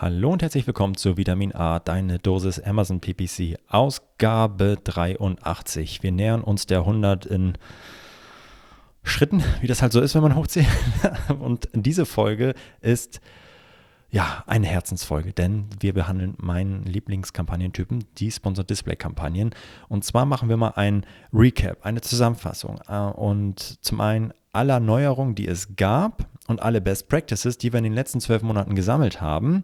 Hallo und herzlich willkommen zu Vitamin A, deine Dosis Amazon PPC, Ausgabe 83. Wir nähern uns der 100 in Schritten, wie das halt so ist, wenn man hochzieht. Und diese Folge ist ja eine Herzensfolge, denn wir behandeln meinen Lieblingskampagnentypen, die Sponsored Display Kampagnen. Und zwar machen wir mal ein Recap, eine Zusammenfassung. Äh, und zum einen aller Neuerungen, die es gab und alle Best Practices, die wir in den letzten zwölf Monaten gesammelt haben,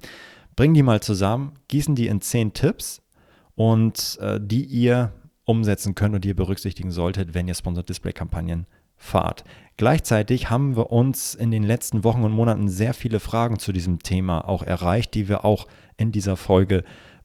bringen die mal zusammen, gießen die in zehn Tipps und äh, die ihr umsetzen könnt und die ihr berücksichtigen solltet, wenn ihr Sponsored Display Kampagnen fahrt. Gleichzeitig haben wir uns in den letzten Wochen und Monaten sehr viele Fragen zu diesem Thema auch erreicht, die wir auch in dieser Folge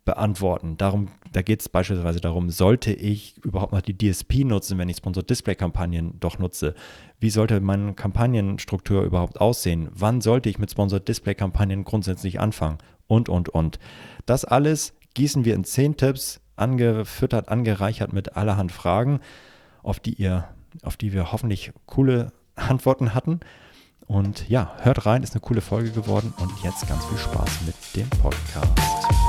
beantworten. Darum, da geht es beispielsweise darum, sollte ich überhaupt noch die DSP nutzen, wenn ich Sponsored Display Kampagnen doch nutze? Wie sollte meine Kampagnenstruktur überhaupt aussehen? Wann sollte ich mit Sponsored Display Kampagnen grundsätzlich anfangen? Und, und, und. Das alles gießen wir in zehn Tipps, angefüttert, angereichert mit allerhand Fragen, auf die ihr, auf die wir hoffentlich coole Antworten hatten. Und ja, hört rein, ist eine coole Folge geworden und jetzt ganz viel Spaß mit dem Podcast.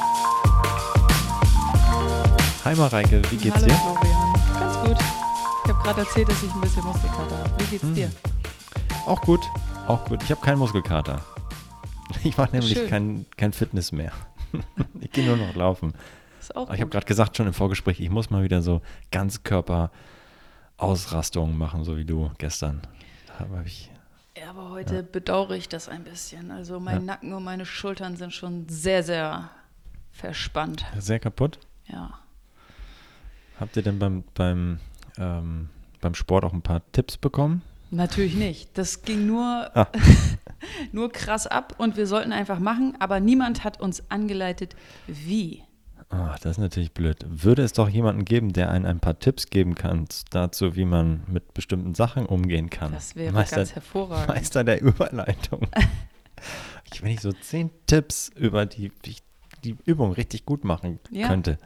Hi Mareike, wie geht's Hallo dir? Florian, ganz gut. Ich habe gerade erzählt, dass ich ein bisschen Muskelkater habe. Wie geht's Hm. dir? Auch gut, auch gut. Ich habe keinen Muskelkater. Ich mache nämlich Schön. kein, kein Fitness mehr. Ich gehe nur noch laufen. Ist auch Aber ich habe gerade gesagt schon im Vorgespräch, ich muss mal wieder so Ganzkörper-Ausrastungen machen, so wie du gestern. Da habe ich Ja, aber heute bedauere ich das ein bisschen. Also mein Ja. Nacken und meine Schultern sind schon sehr, sehr verspannt. sehr kaputt. Ja. Habt ihr denn beim, beim, ähm, beim Sport auch ein paar Tipps bekommen? Natürlich nicht. Das ging nur, Ah. nur krass ab und wir sollten einfach machen, aber niemand hat uns angeleitet, wie. Ah, das ist natürlich blöd. Würde es doch jemanden geben, der einen ein paar Tipps geben kann dazu, wie man mit bestimmten Sachen umgehen kann? Das wäre Meister, ganz hervorragend. Meister der Überleitung. ich, wenn ich so zehn Tipps über die, ich die Übung richtig gut machen Ja. könnte,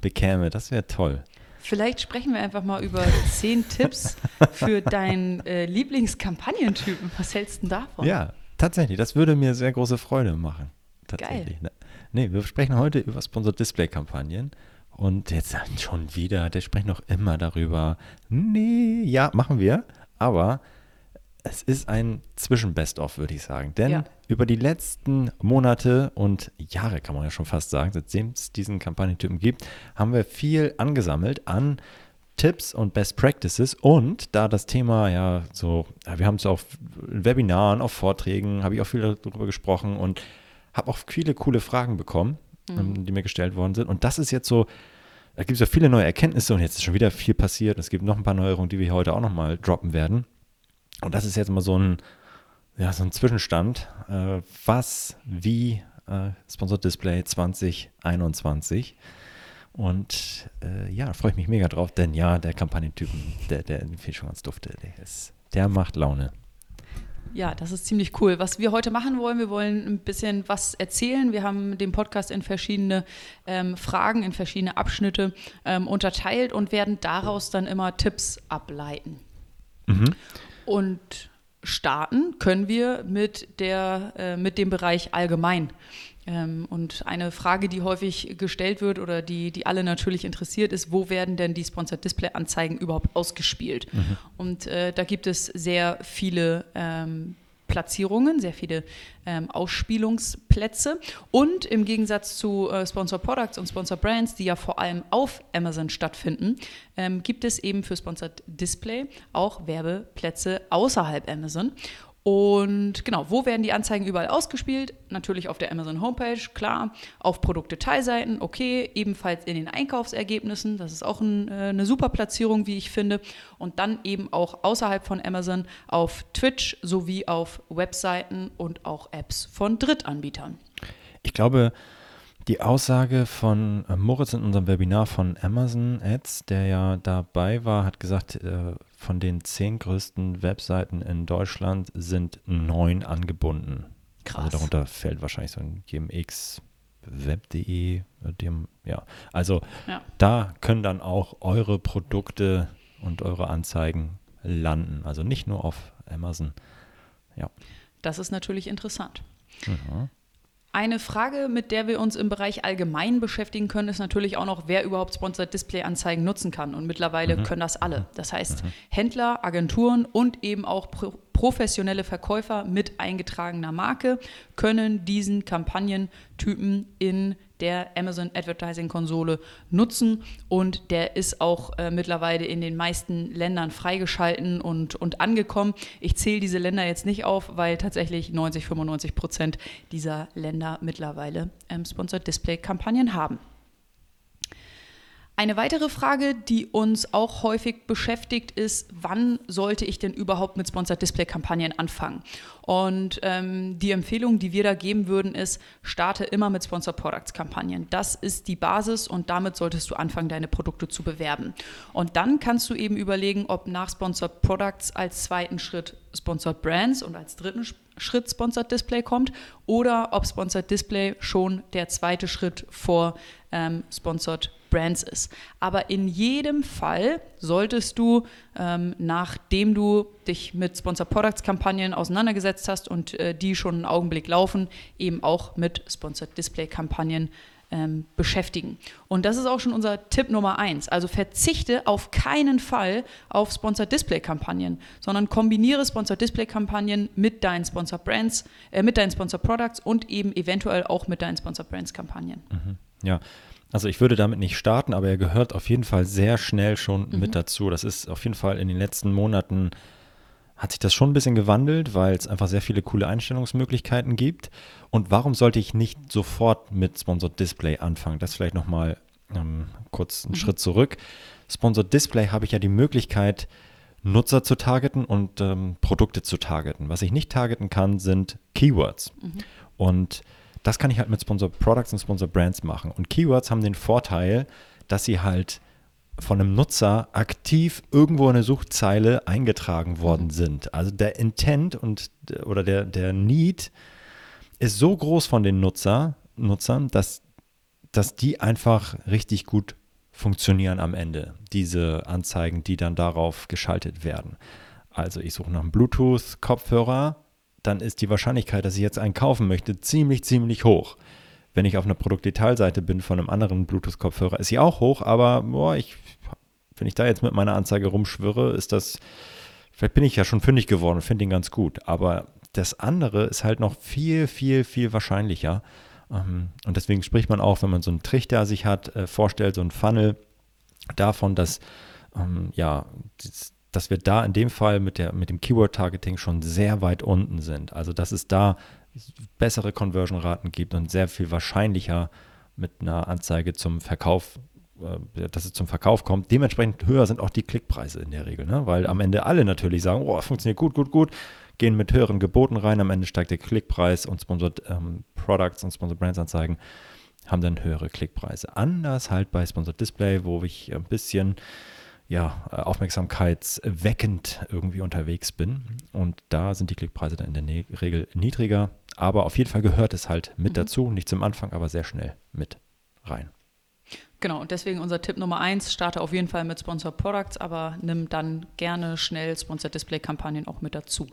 bekäme, das wäre toll. Vielleicht sprechen wir einfach mal über zehn Tipps für deinen äh, Lieblingskampagnentypen. Was hältst du denn davon? Ja, tatsächlich, das würde mir sehr große Freude machen. Tatsächlich. Ne, nee, wir sprechen heute über Sponsored Display Kampagnen. Und jetzt schon wieder, der spricht noch immer darüber. Nee, ja, machen wir. Aber es ist ein Zwischen-Best-of, würde ich sagen. Denn Ja. über die letzten Monate und Jahre, kann man ja schon fast sagen, seitdem es diesen Kampagnentypen gibt, haben wir viel angesammelt an Tipps und Best Practices. Und da das Thema ja so, wir haben es auf Webinaren, auf Vorträgen, habe ich auch viel darüber gesprochen und habe auch viele coole Fragen bekommen, ähm, die mir gestellt worden sind. Und das ist jetzt so, da gibt es ja viele neue Erkenntnisse und jetzt ist schon wieder viel passiert. Es gibt noch ein paar Neuerungen, die wir heute auch nochmal droppen werden. Und das ist jetzt mal so ein, ja, so ein Zwischenstand. Äh, was, wie, äh, Sponsored Display 2021. Und äh, ja, freue ich mich mega drauf, denn ja, der Kampagnentypen, der, der fehlt schon ganz dufte. Der, ist, der macht Laune. Ja, das ist ziemlich cool. Was wir heute machen wollen, wir wollen ein bisschen was erzählen. Wir haben den Podcast in verschiedene ähm, Fragen, in verschiedene Abschnitte ähm, unterteilt und werden daraus dann immer Tipps ableiten. Mhm. Und starten können wir mit, der, äh, mit dem Bereich allgemein. Ähm, und eine Frage, die häufig gestellt wird oder die, die alle natürlich interessiert, ist, wo werden denn die Sponsored Display Anzeigen überhaupt ausgespielt? Und äh, da gibt es sehr viele ähm, Platzierungen, sehr viele ähm, Ausspielungsplätze. Und im Gegensatz zu äh, Sponsor Products und Sponsor Brands, die ja vor allem auf Amazon stattfinden, ähm, gibt es eben für Sponsored Display auch Werbeplätze außerhalb Amazon. Und genau, wo werden die Anzeigen überall ausgespielt? Natürlich auf der Amazon Homepage, klar. Auf Produktdetailseiten, okay. Ebenfalls in den Einkaufsergebnissen, das ist auch ein, äh, eine super Platzierung, wie ich finde. Und dann eben auch außerhalb von Amazon auf Twitch sowie auf Webseiten und auch Apps von Drittanbietern. Ich glaube, Die Aussage von äh, Moritz in unserem Webinar von Amazon Ads, der ja dabei war, hat gesagt, äh, von den zehn größten Webseiten in Deutschland sind neun angebunden. Krass. Also darunter fällt wahrscheinlich so ein GMX, web.de, dem, ja. Also ja. da können dann auch eure Produkte und eure Anzeigen landen. Also nicht nur auf Amazon. Ja. Das ist natürlich interessant. Mhm. Eine Frage, mit der wir uns im Bereich allgemein beschäftigen können, ist natürlich auch noch, wer überhaupt Sponsored Display Anzeigen nutzen kann. Und mittlerweile mhm. können das alle. Das heißt, mhm. Händler, Agenturen und eben auch Pro professionelle Verkäufer mit eingetragener Marke können diesen Kampagnentypen in der Amazon Advertising Konsole nutzen und der ist auch äh, mittlerweile in den meisten Ländern freigeschalten und, und angekommen. Ich zähle diese Länder jetzt nicht auf, weil tatsächlich 90, 95 Prozent dieser Länder mittlerweile ähm, Sponsored Display Kampagnen haben. Eine weitere Frage, die uns auch häufig beschäftigt, ist, wann sollte ich denn überhaupt mit Sponsored Display Kampagnen anfangen? Und ähm, die Empfehlung, die wir da geben würden, ist, starte immer mit Sponsored Products Kampagnen. Das ist die Basis und damit solltest du anfangen, deine Produkte zu bewerben. Und dann kannst du eben überlegen, ob nach Sponsored Products als zweiten Schritt Sponsored Brands und als dritten Schritt Sponsored Display kommt oder ob Sponsored Display schon der zweite Schritt vor ähm, Sponsored Brands ist. Aber in jedem Fall solltest du, ähm, nachdem du dich mit Sponsor Products Kampagnen auseinandergesetzt hast und äh, die schon einen Augenblick laufen, eben auch mit Sponsored Display Kampagnen ähm, beschäftigen. Und das ist auch schon unser Tipp Nummer eins. Also verzichte auf keinen Fall auf Sponsored Display Kampagnen, sondern kombiniere Sponsored Display Kampagnen mit deinen Sponsor Brands, äh, mit deinen Sponsor Products und eben eventuell auch mit deinen Sponsor Brands Kampagnen. Mhm. Ja, also ich würde damit nicht starten, aber er gehört auf jeden Fall sehr schnell schon mhm. mit dazu. Das ist auf jeden Fall in den letzten Monaten hat sich das schon ein bisschen gewandelt, weil es einfach sehr viele coole Einstellungsmöglichkeiten gibt. Und warum sollte ich nicht sofort mit Sponsored Display anfangen? Das vielleicht nochmal ähm, kurz einen mhm. Schritt zurück. Sponsored Display habe ich ja die Möglichkeit, Nutzer zu targeten und ähm, Produkte zu targeten. Was ich nicht targeten kann, sind Keywords. Mhm. Und das kann ich halt mit Sponsor Products und Sponsor Brands machen. Und Keywords haben den Vorteil, dass sie halt von einem Nutzer aktiv irgendwo in eine Suchzeile eingetragen worden sind. Also der Intent und oder der, der Need ist so groß von den Nutzer, Nutzern, dass, dass die einfach richtig gut funktionieren am Ende, diese Anzeigen, die dann darauf geschaltet werden. Also ich suche nach einem Bluetooth-Kopfhörer, dann ist die Wahrscheinlichkeit, dass ich jetzt einen kaufen möchte, ziemlich, ziemlich hoch. Wenn ich auf einer Produktdetailseite bin von einem anderen Bluetooth-Kopfhörer, ist sie auch hoch, aber boah, ich, wenn ich da jetzt mit meiner Anzeige rumschwirre, ist das, vielleicht bin ich ja schon fündig geworden und finde ihn ganz gut. Aber das andere ist halt noch viel, viel, viel wahrscheinlicher. Ähm, und deswegen spricht man auch, wenn man so einen Trichter sich hat, äh, vorstellt, so einen Funnel davon, dass ähm, ja, dass wir da in dem Fall mit, der, mit dem Keyword-Targeting schon sehr weit unten sind. Also dass es da bessere Conversion-Raten gibt und sehr viel wahrscheinlicher mit einer Anzeige zum Verkauf, äh, dass es zum Verkauf kommt. Dementsprechend höher sind auch die Klickpreise in der Regel, ne? weil am Ende alle natürlich sagen, oh, funktioniert gut, gut, gut, gehen mit höheren Geboten rein, am Ende steigt der Klickpreis und Sponsored ähm, Products und Sponsored Brands Anzeigen haben dann höhere Klickpreise. Anders halt bei Sponsored Display, wo ich ein bisschen ja, äh, aufmerksamkeitsweckend irgendwie unterwegs bin. Und da sind die Klickpreise dann in der Regel niedriger. Aber auf jeden Fall gehört es halt mit mhm. dazu. Nicht zum Anfang, aber sehr schnell mit rein. Genau, und deswegen unser Tipp Nummer eins, starte auf jeden Fall mit Sponsor Products, aber nimm dann gerne schnell Sponsor Display Kampagnen auch mit dazu.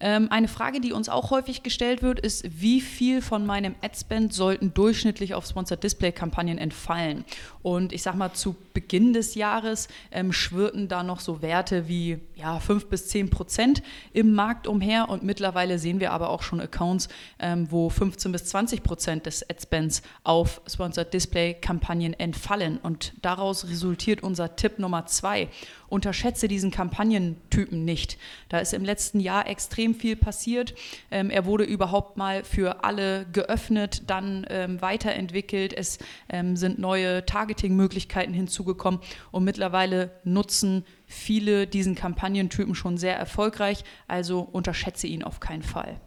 Ähm, eine Frage, die uns auch häufig gestellt wird, ist, wie viel von meinem Adspend sollten durchschnittlich auf Sponsored Display Kampagnen entfallen? Und ich sag mal, zu Beginn des Jahres ähm, schwirrten da noch so Werte wie ja, 5 bis 10 Prozent im Markt umher und mittlerweile sehen wir aber auch schon Accounts, ähm, wo 15 bis 20 Prozent des Adspends auf Sponsored Display Kampagnen entfallen. Und daraus resultiert unser Tipp Nummer zwei unterschätze diesen Kampagnentypen nicht. Da ist im letzten Jahr extrem viel passiert. Ähm, er wurde überhaupt mal für alle geöffnet, dann ähm, weiterentwickelt. Es ähm, sind neue Targeting-Möglichkeiten hinzugekommen und mittlerweile nutzen viele diesen Kampagnentypen schon sehr erfolgreich. Also unterschätze ihn auf keinen Fall.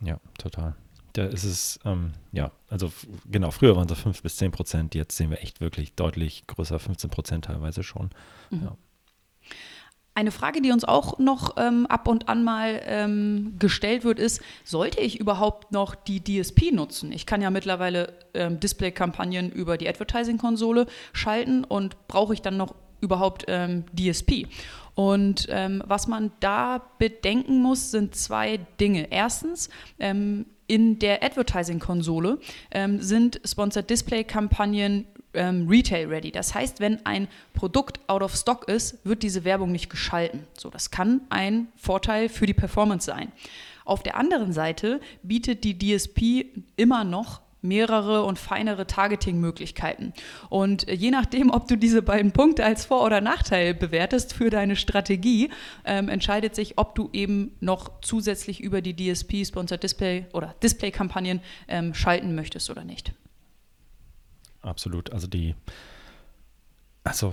Ja, total. Da ist es, ähm, ja, also genau, früher waren es 5 bis 10 Prozent, jetzt sehen wir echt wirklich deutlich größer, 15 Prozent teilweise schon. Mhm. Ja. Eine Frage, die uns auch noch ähm, ab und an mal ähm, gestellt wird, ist, sollte ich überhaupt noch die DSP nutzen? Ich kann ja mittlerweile ähm, Display-Kampagnen über die Advertising-Konsole schalten und brauche ich dann noch überhaupt ähm, DSP? Und ähm, was man da bedenken muss, sind zwei Dinge. Erstens, ähm, in der Advertising-Konsole sind Sponsored Display-Kampagnen ähm, Retail ready. Das heißt, wenn ein Produkt out of stock ist, wird diese Werbung nicht geschalten. So, das kann ein Vorteil für die Performance sein. Auf der anderen Seite bietet die DSP immer noch mehrere und feinere Targeting-Möglichkeiten. Und je nachdem, ob du diese beiden Punkte als Vor- oder Nachteil bewertest für deine Strategie, ähm, entscheidet sich, ob du eben noch zusätzlich über die DSP, Sponsored Display oder Display-Kampagnen ähm, schalten möchtest oder nicht absolut. Also die, also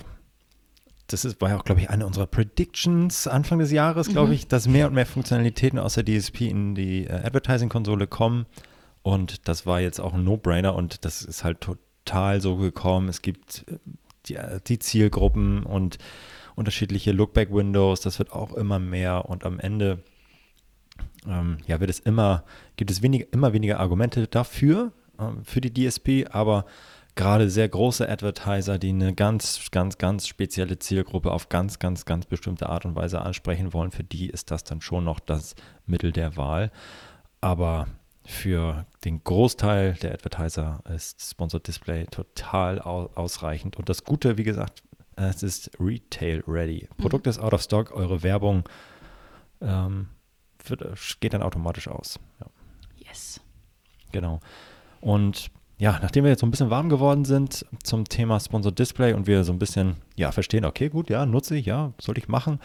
das ist, war ja auch, glaube ich, eine unserer Predictions Anfang des Jahres, glaube mhm. ich, dass mehr und mehr Funktionalitäten aus der DSP in die äh, Advertising-Konsole kommen. Und das war jetzt auch ein No-Brainer und das ist halt total so gekommen. Es gibt äh, die, äh, die Zielgruppen und unterschiedliche Lookback-Windows, das wird auch immer mehr und am Ende ähm, ja, wird es immer, gibt es wenig, immer weniger Argumente dafür, ähm, für die DSP, aber gerade sehr große Advertiser, die eine ganz, ganz, ganz spezielle Zielgruppe auf ganz, ganz, ganz bestimmte Art und Weise ansprechen wollen, für die ist das dann schon noch das Mittel der Wahl. Aber für den Großteil der Advertiser ist Sponsored Display total ausreichend. Und das Gute, wie gesagt, es ist Retail ready. Mhm. Produkt ist out of stock, eure Werbung ähm, wird, geht dann automatisch aus. Ja. Yes. Genau. Und ja, nachdem wir jetzt so ein bisschen warm geworden sind zum Thema Sponsored Display und wir so ein bisschen, ja, verstehen, okay, gut, ja, nutze ich, ja, soll ich machen,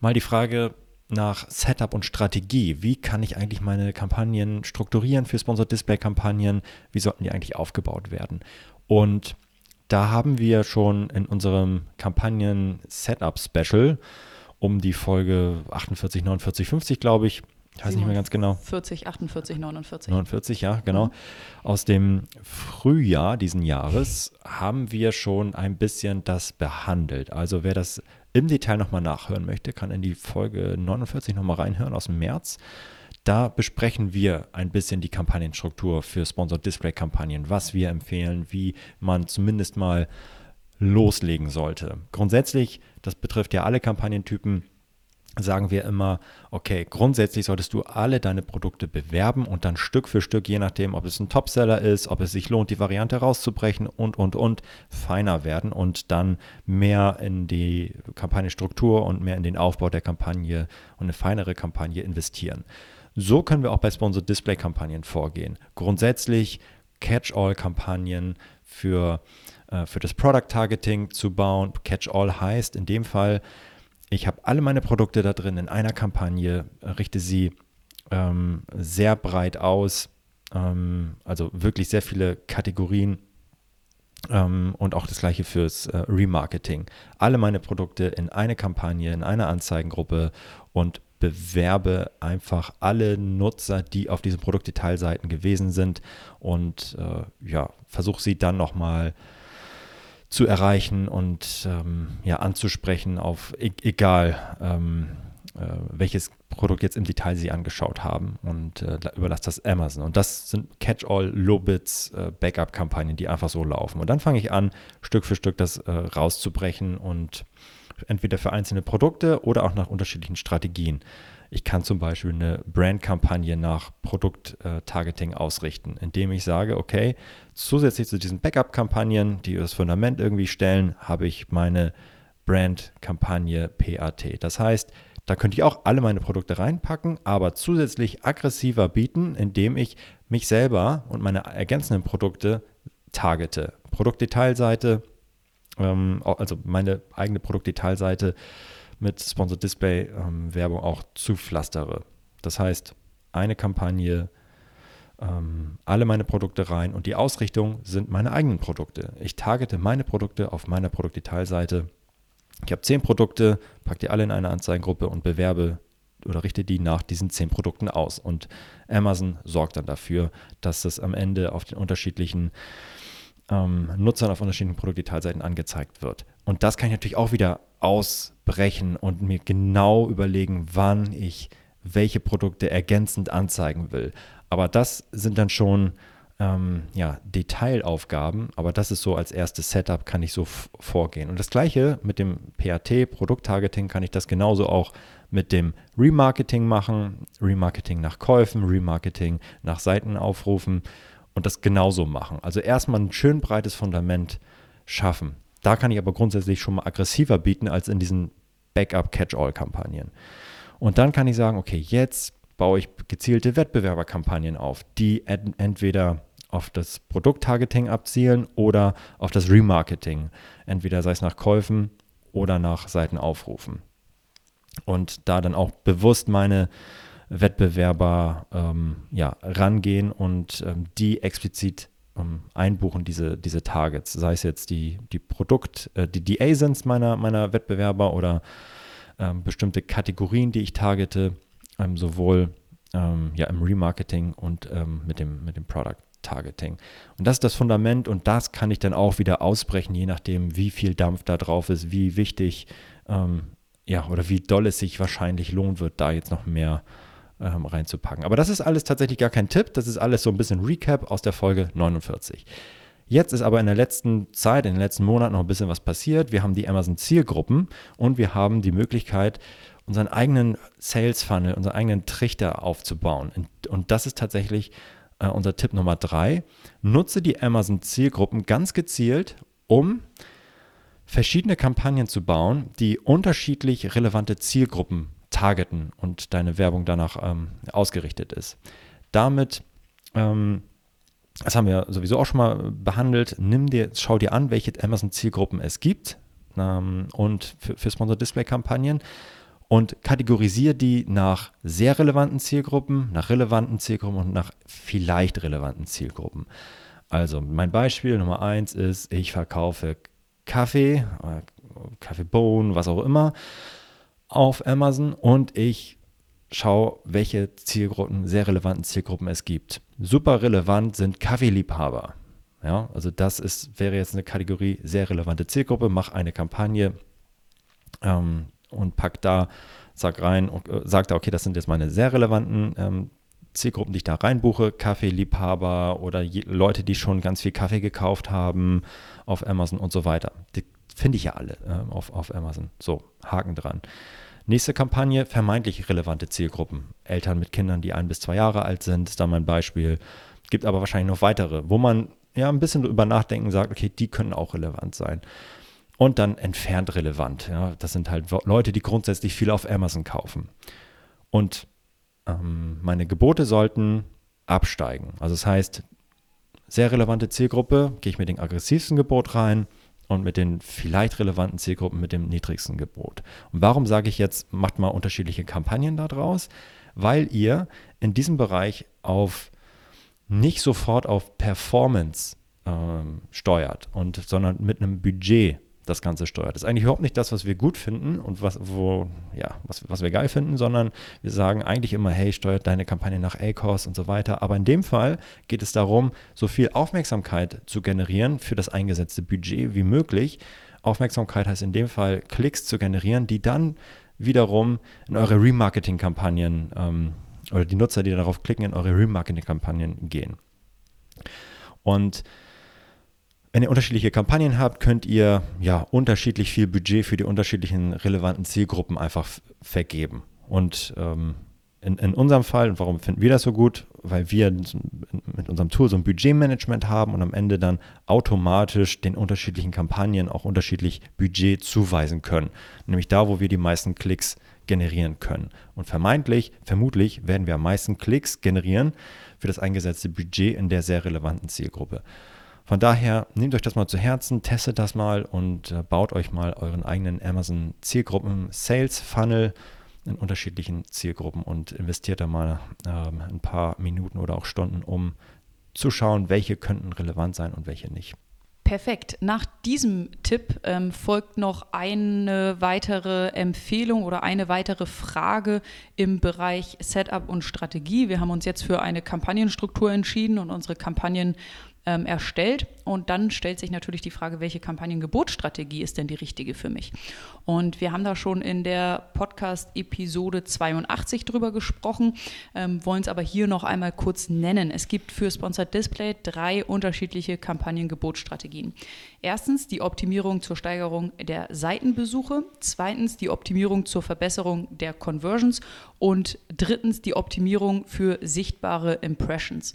mal die Frage nach Setup und Strategie. Wie kann ich eigentlich meine Kampagnen strukturieren für Sponsored Display Kampagnen? Wie sollten die eigentlich aufgebaut werden? Und da haben wir schon in unserem Kampagnen Setup Special um die Folge 48, 49, 50, glaube ich, ich weiß nicht mehr ganz genau. 40, 48, 49. 49, ja, genau. Mhm. Aus dem Frühjahr diesen Jahres haben wir schon ein bisschen das behandelt. Also wer das im Detail nochmal nachhören möchte, kann in die Folge 49 nochmal reinhören aus dem März. Da besprechen wir ein bisschen die Kampagnenstruktur für Sponsored Display Kampagnen, was wir empfehlen, wie man zumindest mal loslegen sollte. Grundsätzlich, das betrifft ja alle Kampagnentypen, sagen wir immer, okay, grundsätzlich solltest du alle deine Produkte bewerben und dann Stück für Stück, je nachdem, ob es ein Topseller ist, ob es sich lohnt, die Variante rauszubrechen und, und, und, feiner werden und dann mehr in die Kampagnenstruktur und mehr in den Aufbau der Kampagne und eine feinere Kampagne investieren. So können wir auch bei Sponsored Display Kampagnen vorgehen. Grundsätzlich Catch-all-Kampagnen für, äh, für das Product Targeting zu bauen. Catch-all heißt in dem Fall, ich habe alle meine Produkte da drin in einer Kampagne, richte sie ähm, sehr breit aus, ähm, also wirklich sehr viele Kategorien ähm, und auch das gleiche fürs äh, Remarketing. Alle meine Produkte in eine Kampagne, in einer Anzeigengruppe und bewerbe einfach alle Nutzer, die auf diesen Produktdetailseiten gewesen sind und äh, ja, versuche sie dann nochmal mal zu erreichen und ähm, ja, anzusprechen auf e egal ähm, äh, welches Produkt jetzt im Detail Sie angeschaut haben und äh, überlasst das Amazon. Und das sind Catch-all Lobits äh, Backup-Kampagnen, die einfach so laufen. Und dann fange ich an, Stück für Stück das äh, rauszubrechen und entweder für einzelne Produkte oder auch nach unterschiedlichen Strategien. Ich kann zum Beispiel eine Brand-Kampagne nach Produkt-Targeting ausrichten, indem ich sage, okay, zusätzlich zu diesen Backup-Kampagnen, die das Fundament irgendwie stellen, habe ich meine Brand-Kampagne PAT. Das heißt, da könnte ich auch alle meine Produkte reinpacken, aber zusätzlich aggressiver bieten, indem ich mich selber und meine ergänzenden Produkte targete. Produktdetailseite, ähm, also meine eigene Produktdetailseite mit Sponsored Display ähm, Werbung auch zupflastere. Das heißt, eine Kampagne, ähm, alle meine Produkte rein und die Ausrichtung sind meine eigenen Produkte. Ich targete meine Produkte auf meiner Produktdetailseite. Ich habe zehn Produkte, packe die alle in eine Anzeigengruppe und bewerbe oder richte die nach diesen zehn Produkten aus. Und Amazon sorgt dann dafür, dass das am Ende auf den unterschiedlichen ähm, Nutzern auf unterschiedlichen Produktdetailseiten angezeigt wird. Und das kann ich natürlich auch wieder ausbrechen und mir genau überlegen, wann ich welche Produkte ergänzend anzeigen will. Aber das sind dann schon ähm, ja, Detailaufgaben, aber das ist so als erstes Setup, kann ich so vorgehen. Und das gleiche mit dem PAT, Produkttargeting, kann ich das genauso auch mit dem Remarketing machen. Remarketing nach Käufen, Remarketing nach Seitenaufrufen und das genauso machen. Also erstmal ein schön breites Fundament schaffen. Da kann ich aber grundsätzlich schon mal aggressiver bieten als in diesen Backup-Catch-all-Kampagnen. Und dann kann ich sagen, okay, jetzt baue ich gezielte Wettbewerberkampagnen auf, die entweder auf das Produkttargeting abzielen oder auf das Remarketing. Entweder sei es nach Käufen oder nach Seitenaufrufen. Und da dann auch bewusst meine Wettbewerber ähm, ja, rangehen und ähm, die explizit ähm, einbuchen, diese, diese Targets. Sei es jetzt die, die Produkt, äh, die, die ASINs meiner, meiner Wettbewerber oder ähm, bestimmte Kategorien, die ich targete, ähm, sowohl ähm, ja, im Remarketing und mit, dem, mit dem Product. Targeting. Und das ist das Fundament und das kann ich dann auch wieder ausbrechen, je nachdem, wie viel Dampf da drauf ist, wie wichtig ähm, ja, oder wie doll es sich wahrscheinlich lohnen wird, da jetzt noch mehr ähm, reinzupacken. Aber das ist alles tatsächlich gar kein Tipp, das ist alles so ein bisschen Recap aus der Folge 49. Jetzt ist aber in der letzten Zeit, in den letzten Monaten noch ein bisschen was passiert. Wir haben die Amazon Zielgruppen und wir haben die Möglichkeit, unseren eigenen Sales Funnel, unseren eigenen Trichter aufzubauen. Und das ist tatsächlich äh, unser Tipp Nummer drei, nutze die Amazon-Zielgruppen ganz gezielt, um verschiedene Kampagnen zu bauen, die unterschiedlich relevante Zielgruppen targeten und deine Werbung danach ähm, ausgerichtet ist. Damit, ähm, das haben wir sowieso auch schon mal behandelt, nimm dir, schau dir an, welche Amazon-Zielgruppen es gibt ähm, und für, für Sponsor-Display-Kampagnen und kategorisiere die nach sehr relevanten Zielgruppen, nach relevanten Zielgruppen und nach vielleicht relevanten Zielgruppen. Also mein Beispiel Nummer eins ist, ich verkaufe Kaffee, äh, Kaffeebohnen, was auch immer auf Amazon und ich schaue, welche Zielgruppen, sehr relevanten Zielgruppen es gibt. Super relevant sind Kaffeeliebhaber. Ja, also das ist, wäre jetzt eine Kategorie sehr relevante Zielgruppe. Mach eine Kampagne, ähm, und packt da, sag rein, äh, sagt da, okay, das sind jetzt meine sehr relevanten ähm, Zielgruppen, die ich da reinbuche, Kaffeeliebhaber oder je, Leute, die schon ganz viel Kaffee gekauft haben auf Amazon und so weiter. Die finde ich ja alle äh, auf, auf Amazon. So, Haken dran. Nächste Kampagne, vermeintlich relevante Zielgruppen. Eltern mit Kindern, die ein bis zwei Jahre alt sind, ist da mein Beispiel. Gibt aber wahrscheinlich noch weitere, wo man ja ein bisschen drüber nachdenken sagt, okay, die können auch relevant sein und dann entfernt relevant. Ja, das sind halt Leute, die grundsätzlich viel auf Amazon kaufen. Und ähm, meine Gebote sollten absteigen. Also das heißt, sehr relevante Zielgruppe, gehe ich mit dem aggressivsten Gebot rein und mit den vielleicht relevanten Zielgruppen mit dem niedrigsten Gebot. Und warum sage ich jetzt, macht mal unterschiedliche Kampagnen daraus? Weil ihr in diesem Bereich auf nicht sofort auf Performance ähm, steuert und sondern mit einem Budget das Ganze steuert. Das ist eigentlich überhaupt nicht das, was wir gut finden und was, wo, ja, was, was wir geil finden, sondern wir sagen eigentlich immer, hey, steuert deine Kampagne nach ACOS und so weiter. Aber in dem Fall geht es darum, so viel Aufmerksamkeit zu generieren für das eingesetzte Budget wie möglich. Aufmerksamkeit heißt in dem Fall Klicks zu generieren, die dann wiederum in eure Remarketing-Kampagnen ähm, oder die Nutzer, die darauf klicken, in eure Remarketing-Kampagnen gehen. Und wenn ihr unterschiedliche Kampagnen habt, könnt ihr ja unterschiedlich viel Budget für die unterschiedlichen relevanten Zielgruppen einfach vergeben. Und ähm, in, in, unserem Fall, und warum finden wir das so gut? Weil wir mit unserem Tool so ein Budgetmanagement haben und am Ende dann automatisch den unterschiedlichen Kampagnen auch unterschiedlich Budget zuweisen können. Nämlich da, wo wir die meisten Klicks generieren können. Und vermeintlich, vermutlich werden wir am meisten Klicks generieren für das eingesetzte Budget in der sehr relevanten Zielgruppe. Von daher nehmt euch das mal zu Herzen, testet das mal und äh, baut euch mal euren eigenen Amazon Zielgruppen Sales Funnel in unterschiedlichen Zielgruppen und investiert da mal ähm, ein paar Minuten oder auch Stunden, um zu schauen, welche könnten relevant sein und welche nicht. Perfekt. Nach diesem Tipp ähm, folgt noch eine weitere Empfehlung oder eine weitere Frage im Bereich Setup und Strategie. Wir haben uns jetzt für eine Kampagnenstruktur entschieden und unsere Kampagnen ähm, erstellt. Und dann stellt sich natürlich die Frage, welche Kampagnengebotsstrategie ist denn die richtige für mich? Und wir haben da schon in der Podcast-Episode 82 drüber gesprochen, ähm, wollen es aber hier noch einmal kurz nennen. Es gibt für Sponsored Display drei unterschiedliche Kampagnengebotsstrategien. Erstens die Optimierung zur Steigerung der Seitenbesuche, zweitens die Optimierung zur Verbesserung der Conversions und drittens die Optimierung für sichtbare Impressions.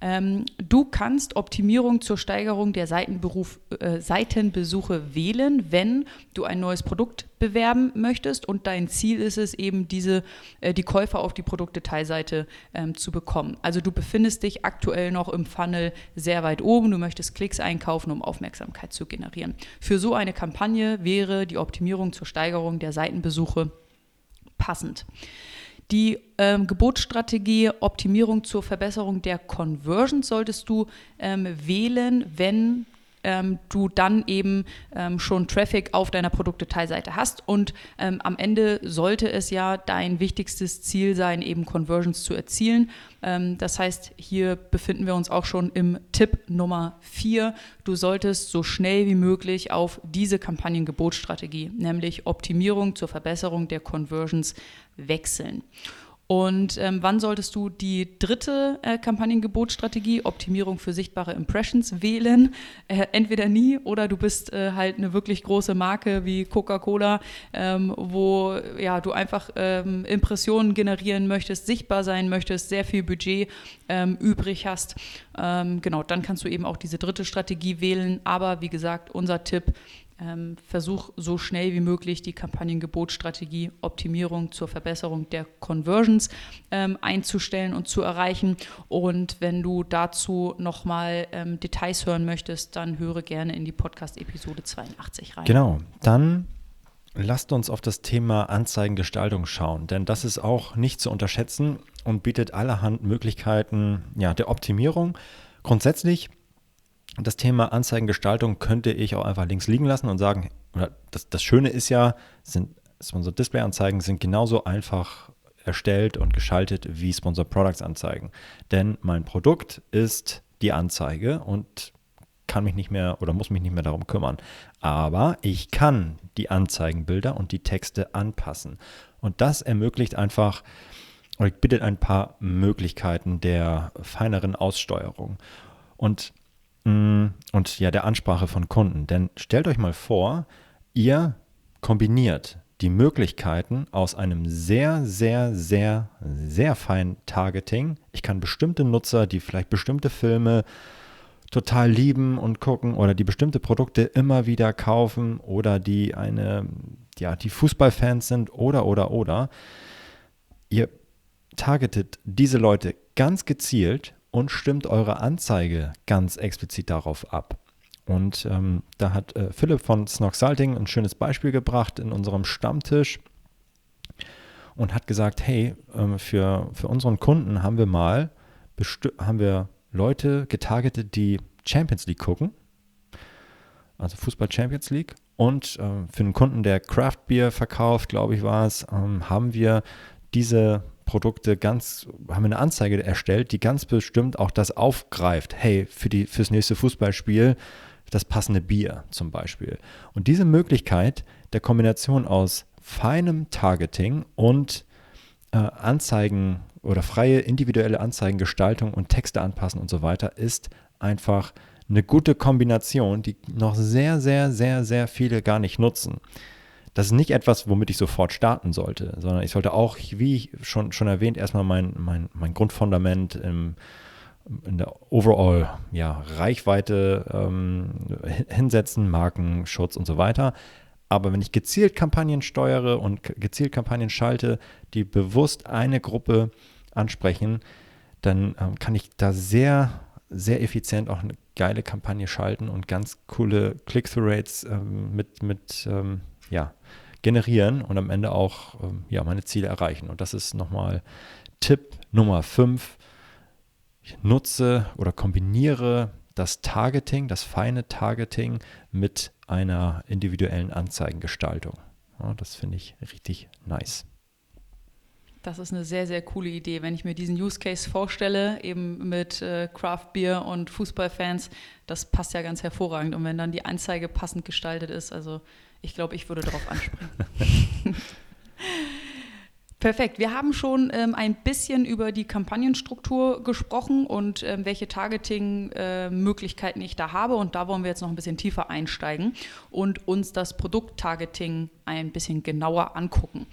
Ähm, du kannst Optimierung zur Steigerung der Seitenberuf, äh, Seitenbesuche wählen, wenn du ein neues Produkt bewerben möchtest und dein Ziel ist es eben, diese, äh, die Käufer auf die Produktdetailseite ähm, zu bekommen. Also du befindest dich aktuell noch im Funnel sehr weit oben, du möchtest Klicks einkaufen, um Aufmerksamkeit zu generieren. Für so eine Kampagne wäre die Optimierung zur Steigerung der Seitenbesuche passend. Die ähm, Gebotsstrategie Optimierung zur Verbesserung der Conversion solltest du ähm, wählen, wenn ähm, du dann eben ähm, schon Traffic auf deiner Produktdetailseite hast. Und ähm, am Ende sollte es ja dein wichtigstes Ziel sein, eben Conversions zu erzielen. Ähm, das heißt, hier befinden wir uns auch schon im Tipp Nummer 4. Du solltest so schnell wie möglich auf diese Kampagnengebotsstrategie, nämlich Optimierung zur Verbesserung der Conversions, wechseln. Und ähm, wann solltest du die dritte äh, Kampagnengebotsstrategie, Optimierung für sichtbare Impressions, wählen? Äh, entweder nie oder du bist äh, halt eine wirklich große Marke wie Coca-Cola, ähm, wo ja, du einfach ähm, Impressionen generieren möchtest, sichtbar sein möchtest, sehr viel Budget ähm, übrig hast. Ähm, genau, dann kannst du eben auch diese dritte Strategie wählen. Aber wie gesagt, unser Tipp, ähm, versuch so schnell wie möglich die Kampagnengebotsstrategie Optimierung zur Verbesserung der Conversions ähm, einzustellen und zu erreichen. Und wenn du dazu nochmal ähm, Details hören möchtest, dann höre gerne in die Podcast-Episode 82 rein. Genau, dann lasst uns auf das Thema Anzeigengestaltung schauen, denn das ist auch nicht zu unterschätzen und bietet allerhand Möglichkeiten ja, der Optimierung. Grundsätzlich das Thema Anzeigengestaltung könnte ich auch einfach links liegen lassen und sagen, das, das Schöne ist ja, sind Sponsor Display Anzeigen sind genauso einfach erstellt und geschaltet wie Sponsor Products Anzeigen. Denn mein Produkt ist die Anzeige und kann mich nicht mehr oder muss mich nicht mehr darum kümmern. Aber ich kann die Anzeigenbilder und die Texte anpassen. Und das ermöglicht einfach oder bietet ein paar Möglichkeiten der feineren Aussteuerung. Und und ja, der Ansprache von Kunden. Denn stellt euch mal vor, ihr kombiniert die Möglichkeiten aus einem sehr, sehr, sehr, sehr feinen Targeting. Ich kann bestimmte Nutzer, die vielleicht bestimmte Filme total lieben und gucken oder die bestimmte Produkte immer wieder kaufen oder die eine, ja, die Fußballfans sind oder, oder, oder. Ihr targetet diese Leute ganz gezielt und stimmt eure Anzeige ganz explizit darauf ab. Und ähm, da hat äh, Philipp von Snoxalting ein schönes Beispiel gebracht in unserem Stammtisch und hat gesagt, hey, ähm, für, für unseren Kunden haben wir mal haben wir Leute getargetet, die Champions League gucken, also Fußball Champions League. Und äh, für einen Kunden, der Craft Beer verkauft, glaube ich, war es, ähm, haben wir diese Produkte ganz, haben eine Anzeige erstellt, die ganz bestimmt auch das aufgreift. Hey, für die, fürs nächste Fußballspiel das passende Bier zum Beispiel. Und diese Möglichkeit der Kombination aus feinem Targeting und äh, Anzeigen oder freie individuelle Anzeigengestaltung und Texte anpassen und so weiter ist einfach eine gute Kombination, die noch sehr, sehr, sehr, sehr viele gar nicht nutzen das ist nicht etwas, womit ich sofort starten sollte, sondern ich sollte auch, wie schon, schon erwähnt, erstmal mein, mein, mein Grundfundament im, in der Overall ja, Reichweite ähm, hinsetzen, Markenschutz und so weiter. Aber wenn ich gezielt Kampagnen steuere und gezielt Kampagnen schalte, die bewusst eine Gruppe ansprechen, dann ähm, kann ich da sehr, sehr effizient auch eine geile Kampagne schalten und ganz coole Click-Through-Rates ähm, mit, mit ähm, ja, generieren und am Ende auch ähm, ja, meine Ziele erreichen. Und das ist nochmal Tipp Nummer 5. Ich nutze oder kombiniere das Targeting, das feine Targeting mit einer individuellen Anzeigengestaltung. Ja, das finde ich richtig nice. Das ist eine sehr, sehr coole Idee. Wenn ich mir diesen Use Case vorstelle, eben mit äh, Craft Beer und Fußballfans, das passt ja ganz hervorragend. Und wenn dann die Anzeige passend gestaltet ist, also ich glaube, ich würde darauf anspringen. Perfekt. Wir haben schon ähm, ein bisschen über die Kampagnenstruktur gesprochen und ähm, welche Targeting-Möglichkeiten äh, ich da habe. Und da wollen wir jetzt noch ein bisschen tiefer einsteigen und uns das Produkt-Targeting ein bisschen genauer angucken.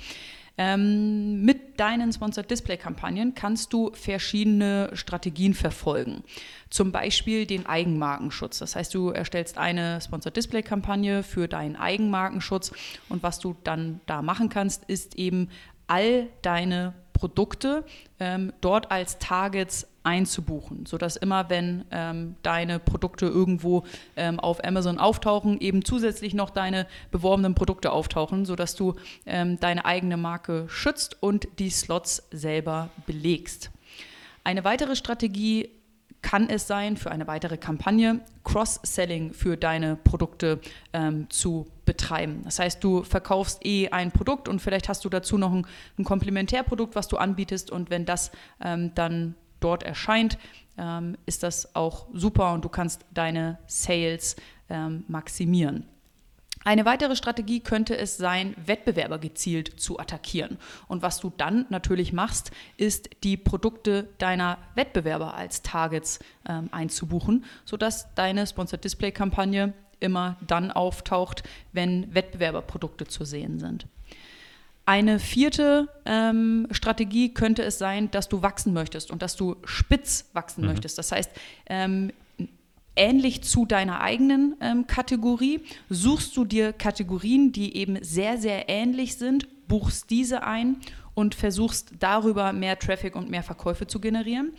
Ähm, mit deinen Sponsored Display Kampagnen kannst du verschiedene Strategien verfolgen. Zum Beispiel den Eigenmarkenschutz. Das heißt, du erstellst eine Sponsored Display Kampagne für deinen Eigenmarkenschutz und was du dann da machen kannst, ist eben all deine Produkte ähm, dort als Targets einzubuchen, sodass immer, wenn ähm, deine Produkte irgendwo ähm, auf Amazon auftauchen, eben zusätzlich noch deine beworbenen Produkte auftauchen, sodass du ähm, deine eigene Marke schützt und die Slots selber belegst. Eine weitere Strategie kann es sein, für eine weitere Kampagne Cross-Selling für deine Produkte ähm, zu betreiben. Das heißt, du verkaufst eh ein Produkt und vielleicht hast du dazu noch ein, ein Komplementärprodukt, was du anbietest und wenn das ähm, dann dort erscheint, ähm, ist das auch super und du kannst deine Sales ähm, maximieren. Eine weitere Strategie könnte es sein, Wettbewerber gezielt zu attackieren. Und was du dann natürlich machst, ist die Produkte deiner Wettbewerber als Targets ähm, einzubuchen, sodass deine Sponsored Display Kampagne immer dann auftaucht, wenn Wettbewerberprodukte zu sehen sind. Eine vierte ähm, Strategie könnte es sein, dass du wachsen möchtest und dass du spitz wachsen mhm. möchtest. Das heißt, ähm, ähnlich zu deiner eigenen ähm, Kategorie suchst du dir Kategorien, die eben sehr, sehr ähnlich sind, buchst diese ein und versuchst darüber mehr Traffic und mehr Verkäufe zu generieren.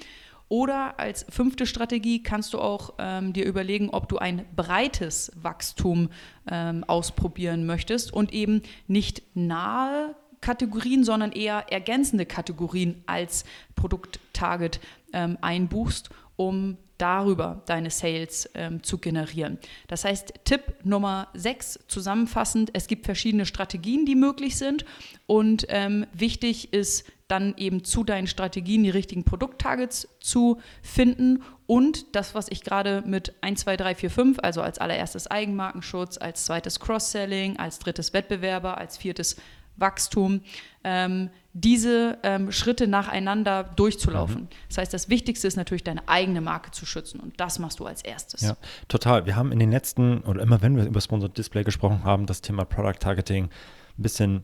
Oder als fünfte Strategie kannst du auch ähm, dir überlegen, ob du ein breites Wachstum ähm, ausprobieren möchtest und eben nicht nahe Kategorien, sondern eher ergänzende Kategorien als Produkttarget ähm, einbuchst, um darüber deine Sales ähm, zu generieren. Das heißt, Tipp Nummer 6 zusammenfassend, es gibt verschiedene Strategien, die möglich sind und ähm, wichtig ist dann eben zu deinen Strategien die richtigen Produkttargets zu finden und das, was ich gerade mit 1, 2, 3, 4, 5, also als allererstes Eigenmarkenschutz, als zweites Cross-Selling, als drittes Wettbewerber, als viertes Wachstum, ähm, diese ähm, Schritte nacheinander durchzulaufen. Mhm. Das heißt, das Wichtigste ist natürlich, deine eigene Marke zu schützen und das machst du als erstes. Ja, total. Wir haben in den letzten, oder immer wenn wir über Sponsored Display gesprochen haben, das Thema Product Targeting ein bisschen,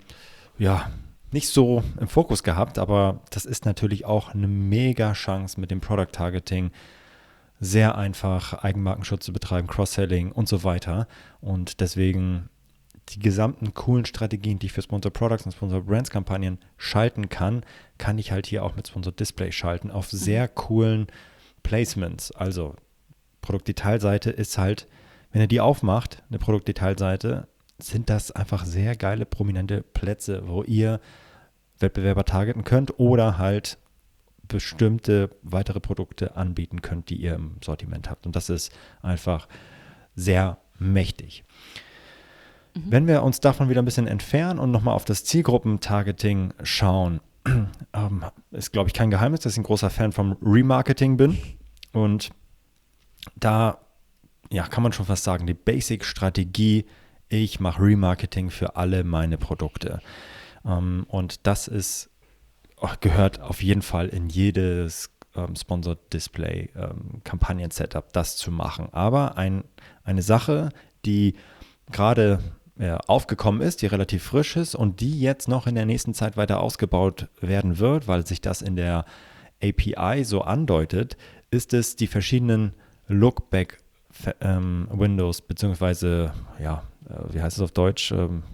ja, nicht so im Fokus gehabt, aber das ist natürlich auch eine mega Chance mit dem Product Targeting. Sehr einfach Eigenmarkenschutz zu betreiben, Cross-Selling und so weiter. Und deswegen die gesamten coolen Strategien, die ich für Sponsor Products und Sponsor Brands Kampagnen schalten kann, kann ich halt hier auch mit Sponsor Display schalten auf mhm. sehr coolen Placements. Also Produktdetailseite ist halt, wenn er die aufmacht, eine Produktdetailseite, sind das einfach sehr geile, prominente Plätze, wo ihr Wettbewerber targeten könnt oder halt bestimmte weitere Produkte anbieten könnt, die ihr im Sortiment habt. Und das ist einfach sehr mächtig. Mhm. Wenn wir uns davon wieder ein bisschen entfernen und nochmal auf das Zielgruppentargeting schauen, ähm, ist, glaube ich, kein Geheimnis, dass ich ein großer Fan vom Remarketing bin. Und da ja, kann man schon fast sagen, die Basic-Strategie, ich mache Remarketing für alle meine Produkte. Ähm, und das ist, oh, gehört auf jeden Fall in jedes ähm, Sponsored Display ähm, Kampagnen-Setup, das zu machen. Aber ein, eine Sache, die gerade äh, aufgekommen ist, die relativ frisch ist und die jetzt noch in der nächsten Zeit weiter ausgebaut werden wird, weil sich das in der API so andeutet, ist es die verschiedenen Lookback ähm, Windows, beziehungsweise, ja, äh, wie heißt es auf Deutsch? Ähm,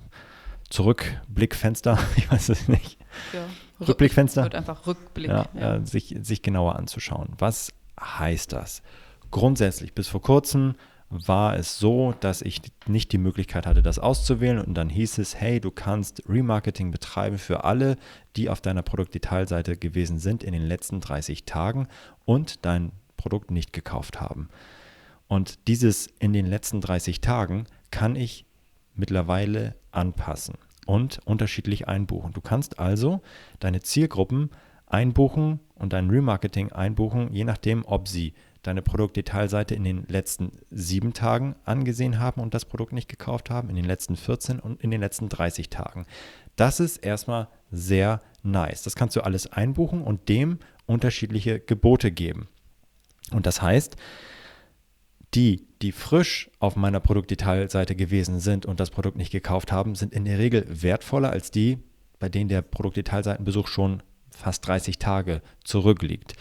Zurückblickfenster, ich weiß es nicht. Ja, Rückblickfenster. Wird einfach Rückblick. Ja, ja. Äh, sich, sich genauer anzuschauen. Was heißt das? Grundsätzlich, bis vor kurzem war es so, dass ich nicht die Möglichkeit hatte, das auszuwählen und dann hieß es, hey, du kannst Remarketing betreiben für alle, die auf deiner Produktdetailseite gewesen sind in den letzten 30 Tagen und dein Produkt nicht gekauft haben. Und dieses in den letzten 30 Tagen kann ich mittlerweile anpassen und unterschiedlich einbuchen. Du kannst also deine Zielgruppen einbuchen und dein Remarketing einbuchen, je nachdem, ob sie deine Produktdetailseite in den letzten sieben Tagen angesehen haben und das Produkt nicht gekauft haben, in den letzten 14 und in den letzten 30 Tagen. Das ist erstmal sehr nice. Das kannst du alles einbuchen und dem unterschiedliche Gebote geben. Und das heißt, die, die frisch auf meiner Produktdetailseite gewesen sind und das Produkt nicht gekauft haben, sind in der Regel wertvoller als die, bei denen der Produktdetailseitenbesuch schon fast 30 Tage zurückliegt.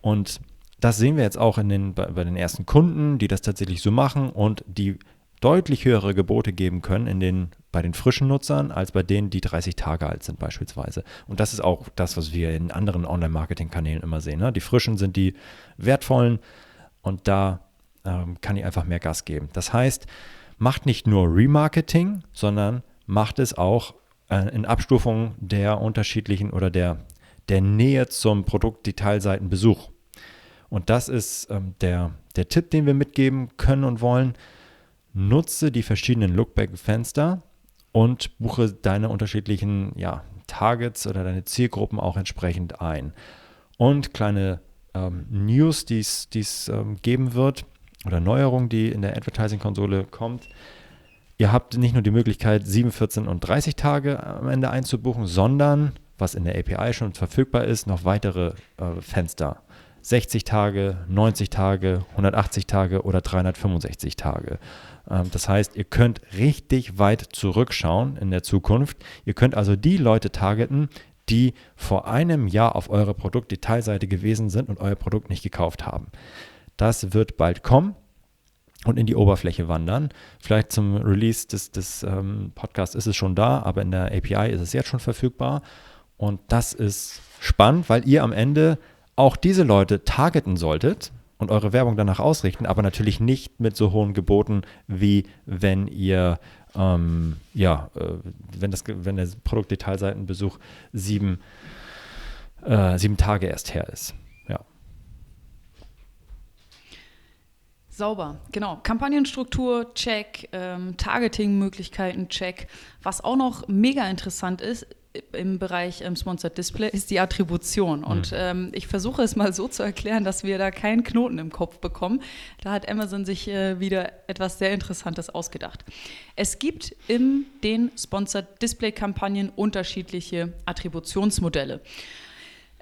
Und das sehen wir jetzt auch in den, bei, bei den ersten Kunden, die das tatsächlich so machen und die deutlich höhere Gebote geben können in den, bei den frischen Nutzern als bei denen, die 30 Tage alt sind beispielsweise. Und das ist auch das, was wir in anderen Online-Marketing-Kanälen immer sehen. Ne? Die frischen sind die wertvollen und da ähm, kann ich einfach mehr Gas geben. Das heißt, macht nicht nur Remarketing, sondern macht es auch äh, in Abstufung der unterschiedlichen oder der, der Nähe zum Produktdetailseitenbesuch. Und das ist ähm, der, der Tipp, den wir mitgeben können und wollen. Nutze die verschiedenen Lookback-Fenster und buche deine unterschiedlichen ja, Targets oder deine Zielgruppen auch entsprechend ein. Und kleine ähm, News, die es ähm, geben wird oder Neuerung, die in der Advertising-Konsole kommt. Ihr habt nicht nur die Möglichkeit, 7, 14 und 30 Tage am Ende einzubuchen, sondern, was in der API schon verfügbar ist, noch weitere äh, Fenster. 60 Tage, 90 Tage, 180 Tage oder 365 Tage. Ähm, das heißt, ihr könnt richtig weit zurückschauen in der Zukunft. Ihr könnt also die Leute targeten, die vor einem Jahr auf eurer Produktdetailseite gewesen sind und euer Produkt nicht gekauft haben. Das wird bald kommen und in die Oberfläche wandern. Vielleicht zum Release des, des ähm, Podcasts ist es schon da, aber in der API ist es jetzt schon verfügbar. Und das ist spannend, weil ihr am Ende auch diese Leute targeten solltet und eure Werbung danach ausrichten, aber natürlich nicht mit so hohen Geboten, wie wenn ihr ähm, ja, äh, wenn, das, wenn der Produktdetailseitenbesuch sieben, äh, sieben Tage erst her ist. Sauber, genau. Kampagnenstruktur, check, ähm, Targeting-Möglichkeiten, check. Was auch noch mega interessant ist im Bereich ähm, Sponsored Display, ist die Attribution. Mhm. Und ähm, ich versuche es mal so zu erklären, dass wir da keinen Knoten im Kopf bekommen. Da hat Amazon sich äh, wieder etwas sehr Interessantes ausgedacht. Es gibt in den Sponsored Display-Kampagnen unterschiedliche Attributionsmodelle.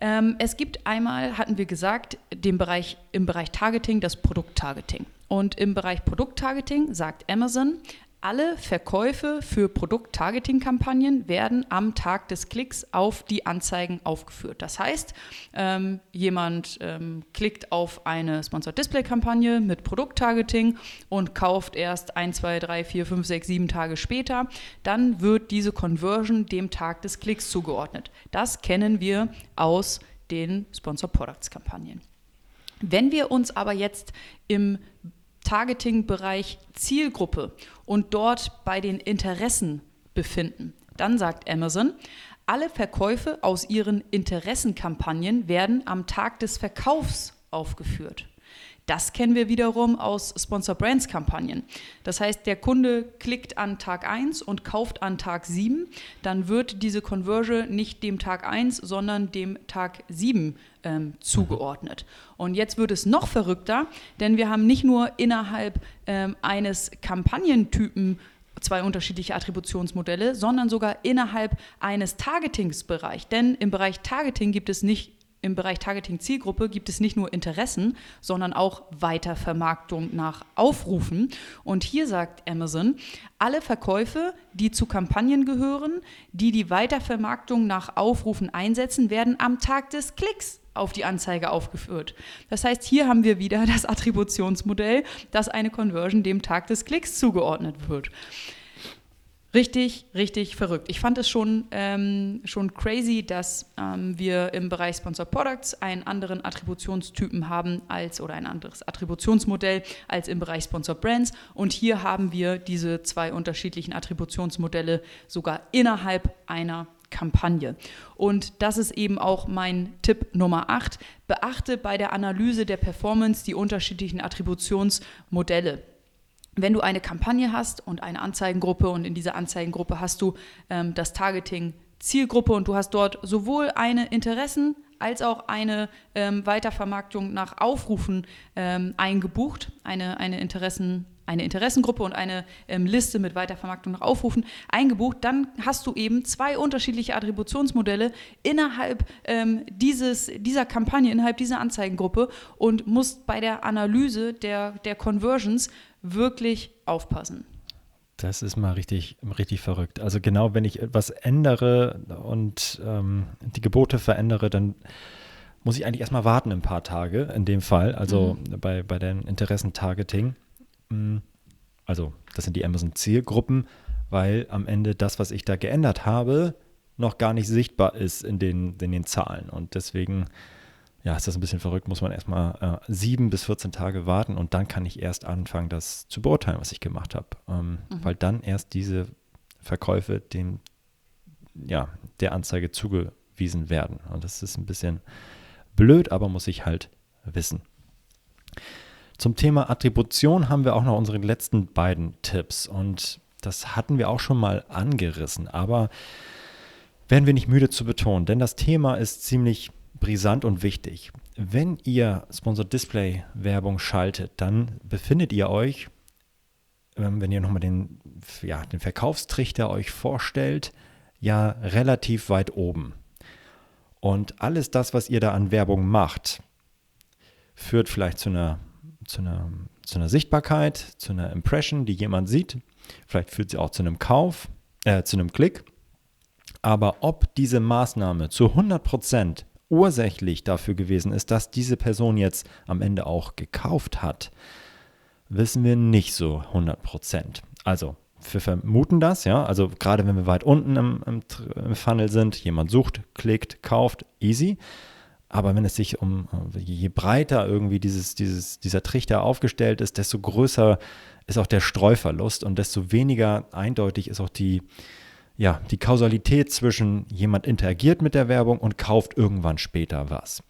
Ähm, es gibt einmal, hatten wir gesagt, den Bereich, im Bereich Targeting das Produkttargeting. Und im Bereich Produkttargeting sagt Amazon, alle Verkäufe für Produkt-Targeting-Kampagnen werden am Tag des Klicks auf die Anzeigen aufgeführt. Das heißt, ähm, jemand ähm, klickt auf eine Sponsored Display-Kampagne mit Produkt-Targeting und kauft erst 1, 2, 3, 4, 5, 6, 7 Tage später. Dann wird diese Conversion dem Tag des Klicks zugeordnet. Das kennen wir aus den Sponsored Products-Kampagnen. Wenn wir uns aber jetzt im Targeting-Bereich Zielgruppe und dort bei den Interessen befinden. Dann sagt Amazon, alle Verkäufe aus ihren Interessenkampagnen werden am Tag des Verkaufs aufgeführt. Das kennen wir wiederum aus Sponsor Brands Kampagnen. Das heißt, der Kunde klickt an Tag 1 und kauft an Tag 7, dann wird diese Conversion nicht dem Tag 1, sondern dem Tag 7 ähm, zugeordnet. Und jetzt wird es noch verrückter, denn wir haben nicht nur innerhalb ähm, eines Kampagnentypen zwei unterschiedliche Attributionsmodelle, sondern sogar innerhalb eines Targetingsbereichs. Denn im Bereich Targeting gibt es nicht im Bereich Targeting Zielgruppe gibt es nicht nur Interessen, sondern auch Weitervermarktung nach Aufrufen. Und hier sagt Amazon, alle Verkäufe, die zu Kampagnen gehören, die die Weitervermarktung nach Aufrufen einsetzen, werden am Tag des Klicks auf die Anzeige aufgeführt. Das heißt, hier haben wir wieder das Attributionsmodell, dass eine Conversion dem Tag des Klicks zugeordnet wird. Richtig, richtig verrückt. Ich fand es schon, ähm, schon crazy, dass ähm, wir im Bereich Sponsor Products einen anderen Attributionstypen haben als oder ein anderes Attributionsmodell als im Bereich Sponsor Brands. Und hier haben wir diese zwei unterschiedlichen Attributionsmodelle sogar innerhalb einer Kampagne. Und das ist eben auch mein Tipp Nummer 8. Beachte bei der Analyse der Performance die unterschiedlichen Attributionsmodelle wenn du eine Kampagne hast und eine Anzeigengruppe und in dieser Anzeigengruppe hast du ähm, das Targeting Zielgruppe und du hast dort sowohl eine Interessen als auch eine ähm, Weitervermarktung nach Aufrufen ähm, eingebucht, eine, eine, Interessen, eine Interessengruppe und eine ähm, Liste mit Weitervermarktung nach Aufrufen eingebucht, dann hast du eben zwei unterschiedliche Attributionsmodelle innerhalb ähm, dieses, dieser Kampagne, innerhalb dieser Anzeigengruppe und musst bei der Analyse der, der Conversions wirklich aufpassen. Das ist mal richtig, richtig verrückt. Also genau, wenn ich etwas ändere und ähm, die Gebote verändere, dann muss ich eigentlich erstmal warten ein paar Tage in dem Fall, also mhm. bei, bei den Interessentargeting. Mm, also das sind die Amazon-Zielgruppen, weil am Ende das, was ich da geändert habe, noch gar nicht sichtbar ist in den, in den Zahlen. Und deswegen ja, ist das ein bisschen verrückt, muss man erstmal äh, sieben bis 14 Tage warten und dann kann ich erst anfangen, das zu beurteilen, was ich gemacht habe. Ähm, mhm. Weil dann erst diese Verkäufe dem, ja, der Anzeige zugewiesen werden. Und das ist ein bisschen blöd, aber muss ich halt wissen. Zum Thema Attribution haben wir auch noch unsere letzten beiden Tipps und das hatten wir auch schon mal angerissen, aber werden wir nicht müde zu betonen, denn das Thema ist ziemlich brisant und wichtig. Wenn ihr Sponsored Display Werbung schaltet, dann befindet ihr euch, ähm, wenn ihr nochmal den, ja, den Verkaufstrichter euch vorstellt, ja relativ weit oben. Und alles das, was ihr da an Werbung macht, führt vielleicht zu einer, zu einer, zu einer Sichtbarkeit, zu einer Impression, die jemand sieht. Vielleicht führt sie auch zu einem Kauf, äh, zu einem Klick. Aber ob diese Maßnahme zu 100% ursächlich dafür gewesen ist, dass diese Person jetzt am Ende auch gekauft hat, wissen wir nicht so 100 Prozent. Also, wir vermuten das, ja. Also, gerade wenn wir weit unten im, im, im, Funnel sind, jemand sucht, klickt, kauft, easy. Aber wenn es sich um, je breiter irgendwie dieses, dieses, dieser Trichter aufgestellt ist, desto größer ist auch der Streuverlust und desto weniger eindeutig ist auch die, ja, die Kausalität zwischen jemand interagiert mit der Werbung und kauft irgendwann später was.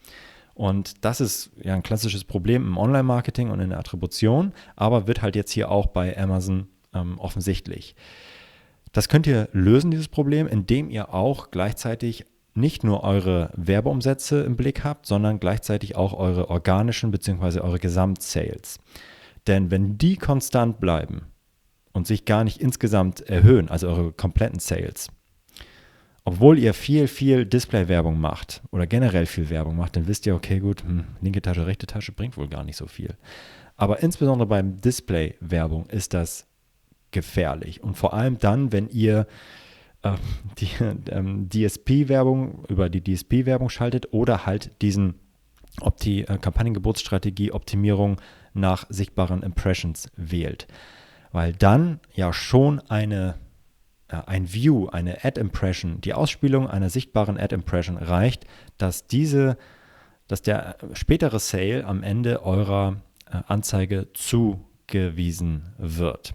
Und das ist ja ein klassisches Problem im Online-Marketing und in der Attribution, aber wird halt jetzt hier auch bei Amazon ähm, offensichtlich. Das könnt ihr lösen, dieses Problem, indem ihr auch gleichzeitig nicht nur eure Werbeumsätze im Blick habt, sondern gleichzeitig auch eure organischen bzw. eure Gesamtsales. Denn wenn die konstant bleiben, und sich gar nicht insgesamt erhöhen, also eure kompletten Sales. Obwohl ihr viel, viel Display-Werbung macht oder generell viel Werbung macht, dann wisst ihr, okay, gut, hm, linke Tasche, rechte Tasche bringt wohl gar nicht so viel. Aber insbesondere beim Display-Werbung ist das gefährlich. Und vor allem dann, wenn ihr äh, die ähm, DSP-Werbung über die DSP-Werbung schaltet oder halt diesen Opti äh, Kampagnengeburtsstrategie Optimierung nach sichtbaren Impressions wählt weil dann ja schon eine, äh, ein View, eine Ad-Impression, die Ausspielung einer sichtbaren Ad-Impression reicht, dass diese, dass der spätere Sale am Ende eurer äh, Anzeige zugewiesen wird.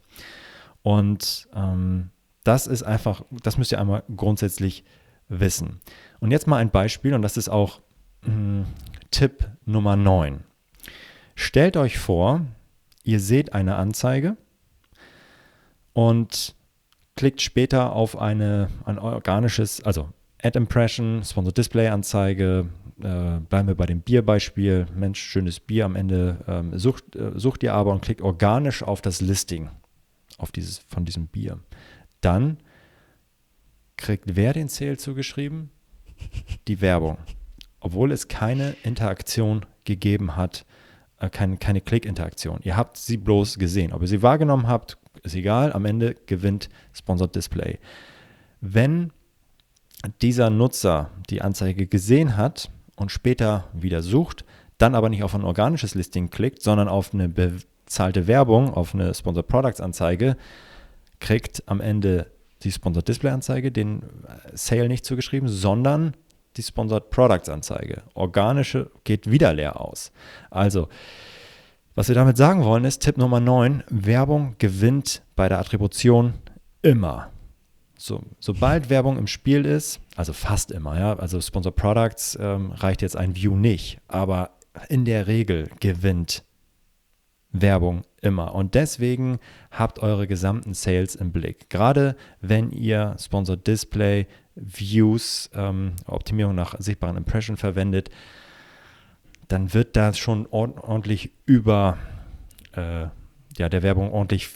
Und ähm, das ist einfach, das müsst ihr einmal grundsätzlich wissen. Und jetzt mal ein Beispiel, und das ist auch mh, hm, Tipp Nummer 9. Stellt euch vor, ihr seht eine Anzeige und klickt später auf eine, ein organisches, also Ad Impression, Sponsor Display Anzeige, äh, bleiben wir bei dem Bierbeispiel, Mensch, schönes Bier am Ende, ähm, sucht, äh, sucht ihr aber und klickt organisch auf das Listing auf dieses, von diesem Bier. Dann kriegt wer den Sale zugeschrieben? Die Werbung. Obwohl es keine Interaktion gegeben hat, äh, keine, keine Klick-Interaktion. Ihr habt sie bloß gesehen. Ob ihr sie wahrgenommen habt, ist egal, am Ende gewinnt Sponsored Display. Wenn dieser Nutzer die Anzeige gesehen hat und später wieder sucht, dann aber nicht auf ein organisches Listing klickt, sondern auf eine bezahlte Werbung, auf eine Sponsored Products Anzeige, kriegt am Ende die Sponsored Display Anzeige den Sale nicht zugeschrieben, sondern die Sponsored Products Anzeige. Organische geht wieder leer aus. Also was wir damit sagen wollen ist, Tipp Nummer 9, Werbung gewinnt bei der Attribution immer. So, sobald Werbung im Spiel ist, also fast immer, ja. Also Sponsor Products ähm, reicht jetzt ein View nicht, aber in der Regel gewinnt Werbung immer. Und deswegen habt eure gesamten Sales im Blick. Gerade wenn ihr Sponsor Display, Views, ähm, Optimierung nach sichtbaren Impression verwendet, dann wird das schon ordentlich über äh, ja, der Werbung ordentlich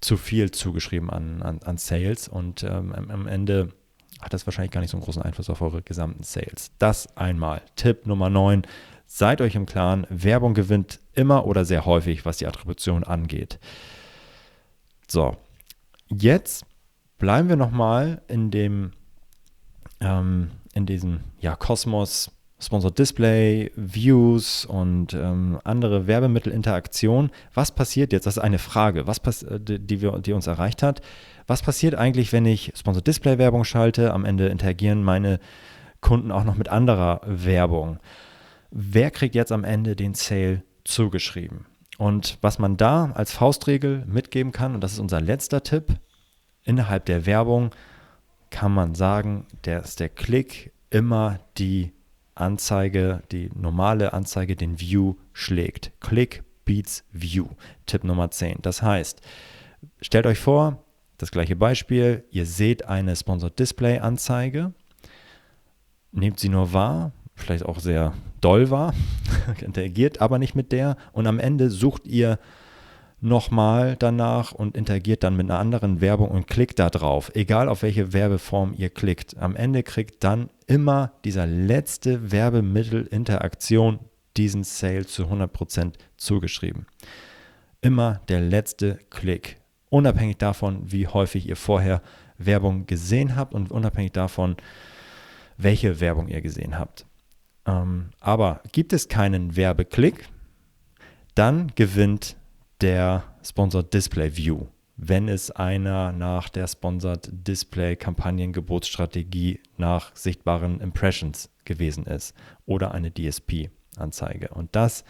zu viel zugeschrieben an, an, an Sales und ähm, am Ende hat das wahrscheinlich gar nicht so einen großen Einfluss auf eure gesamten Sales. Das einmal. Tipp Nummer 9. Seid euch im Klaren, Werbung gewinnt immer oder sehr häufig, was die Attribution angeht. So, jetzt bleiben wir nochmal in dem, ähm, in diesem ja, Kosmos Sponsored Display, Views und ähm, andere Werbemittelinteraktion. Was passiert jetzt? Das ist eine Frage, was äh, die, wir, die uns erreicht hat. Was passiert eigentlich, wenn ich Sponsored Display Werbung schalte? Am Ende interagieren meine Kunden auch noch mit anderer Werbung. Wer kriegt jetzt am Ende den Sale zugeschrieben? Und was man da als Faustregel mitgeben kann, und das ist unser letzter Tipp, innerhalb der Werbung kann man sagen, dass der Klick immer die Anzeige, die normale Anzeige, den View schlägt. Click beats View. Tipp Nummer 10. Das heißt, stellt euch vor, das gleiche Beispiel, ihr seht eine Sponsored Display Anzeige, nehmt sie nur wahr, vielleicht auch sehr doll wahr, interagiert aber nicht mit der und am Ende sucht ihr nochmal danach und interagiert dann mit einer anderen Werbung und klickt da drauf. Egal auf welche Werbeform ihr klickt. Am Ende kriegt dann immer dieser letzte Werbemittel-Interaktion diesen Sale zu 100% zugeschrieben. Immer der letzte Klick. Unabhängig davon, wie häufig ihr vorher Werbung gesehen habt und unabhängig davon, welche Werbung ihr gesehen habt. Ähm, aber gibt es keinen Werbeklick, dann gewinnt der Sponsored Display View, wenn es einer nach der Sponsored Display Kampagnengebotsstrategie nach sichtbaren Impressions gewesen ist oder eine DSP-Anzeige. Und das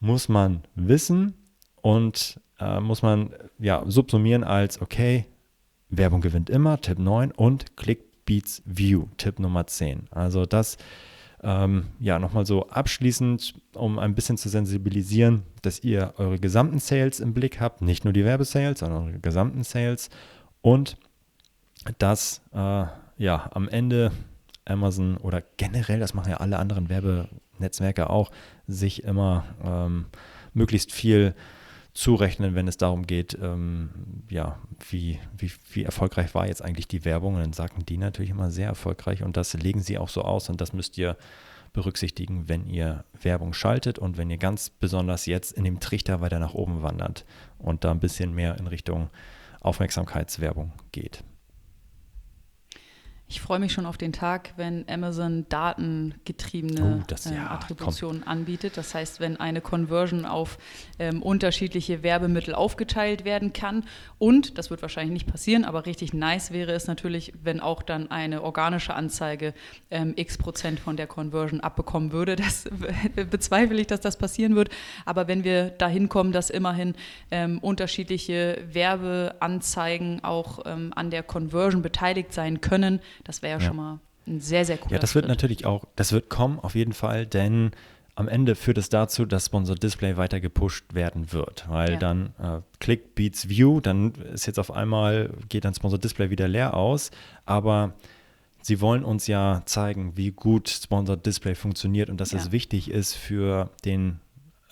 muss man wissen und äh, muss man ja subsumieren als, okay, Werbung gewinnt immer, Tipp 9 und Click Beats View, Tipp Nummer 10. Also das ähm, ja, nochmal so abschließend, um ein bisschen zu sensibilisieren, dass ihr eure gesamten Sales im Blick habt, nicht nur die Werbesales, sondern eure gesamten Sales. Und dass äh, ja am Ende Amazon oder generell, das machen ja alle anderen Werbenetzwerke auch, sich immer ähm, möglichst viel zurechnen, wenn es darum geht, ähm, ja, wie, wie, wie erfolgreich war jetzt eigentlich die Werbung. Und dann sagen die natürlich immer sehr erfolgreich und das legen sie auch so aus und das müsst ihr berücksichtigen, wenn ihr Werbung schaltet und wenn ihr ganz besonders jetzt in dem Trichter weiter nach oben wandert und da ein bisschen mehr in Richtung Aufmerksamkeitswerbung geht. Ich freue mich schon auf den Tag, wenn Amazon datengetriebene oh, das, äh, ja, Attributionen komm. anbietet. Das heißt, wenn eine Conversion auf ähm, unterschiedliche Werbemittel aufgeteilt werden kann. Und, das wird wahrscheinlich nicht passieren, aber richtig nice wäre es natürlich, wenn auch dann eine organische Anzeige ähm, x Prozent von der Conversion abbekommen würde. Das bezweifle ich, dass das passieren wird. Aber wenn wir dahin kommen, dass immerhin ähm, unterschiedliche Werbeanzeigen auch ähm, an der Conversion beteiligt sein können, das wäre ja, ja, schon mal ein sehr, sehr cooler Ja, das Schritt. wird natürlich auch, das wird kommen auf jeden Fall, denn am Ende führt es dazu, dass Sponsor Display weiter gepusht werden wird, weil ja. dann äh, Click beats View, dann ist jetzt auf einmal, geht dann Sponsor Display wieder leer aus, aber sie wollen uns ja zeigen, wie gut Sponsor Display funktioniert und dass ja. es wichtig ist für den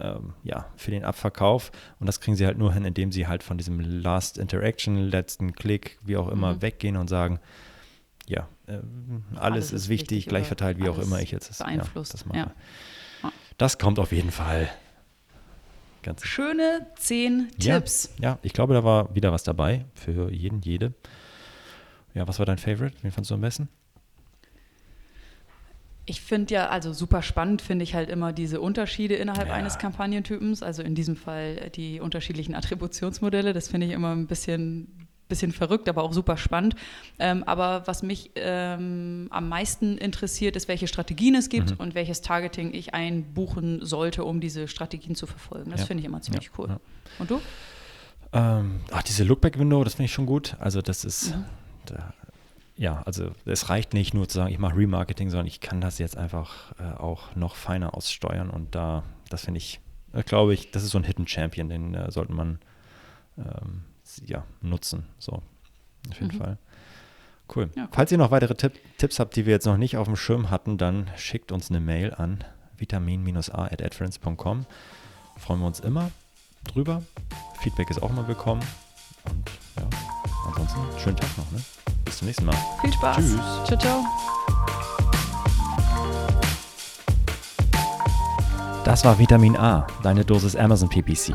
ähm, ja, für den Abverkauf. Und das kriegen sie halt nur hin, indem sie halt von diesem Last Interaction, letzten Klick, wie auch immer, mhm. weggehen und sagen, ja, äh, alles, alles, ist wichtig, gleich verteilt, wie auch immer ich jetzt beeinflusst. Ja, das, mache. Ja. das kommt auf jeden Fall. Ganz Schöne zehn ja, Tipps. Ja, ich glaube, da war wieder was dabei für jeden, jede. Ja, was war dein Favorite? Wen fandest du am besten? Ich finde ja, also super spannend finde ich halt immer diese Unterschiede innerhalb ja. eines Kampagnentypens. Also in diesem Fall die unterschiedlichen Attributionsmodelle. Das finde ich immer ein bisschen bisschen verrückt, aber auch super spannend. Ähm, aber was mich ähm, am meisten interessiert, ist, welche Strategien es gibt mhm. und welches Targeting ich einbuchen sollte, um diese Strategien zu verfolgen. Das ja. finde ich immer ziemlich ja. cool. Ja. Und du? Ähm, ach, diese Lookback-Window, das finde ich schon gut. Also das ist, mhm. da ja, also es reicht nicht nur zu sagen, ich mache Remarketing, sondern ich kann das jetzt einfach äh, auch noch feiner aussteuern und da, das finde ich, äh, glaube ich, das ist so ein Hidden Champion, den äh, sollte man ähm, ja, nutzen. So, auf jeden mhm. Fall. Cool. Ja, cool. Falls ihr noch weitere Tipp, Tipps habt, die wir jetzt noch nicht auf dem Schirm hatten, dann schickt uns eine Mail an vitamin-a.adference.com. Freuen wir uns immer drüber. Feedback ist auch immer willkommen. Und ja, ansonsten schönen Tag noch. Ne? Bis zum nächsten Mal. Viel Spaß. Tschüss. Ciao, ciao. Das war Vitamin A, deine Dosis Amazon PPC.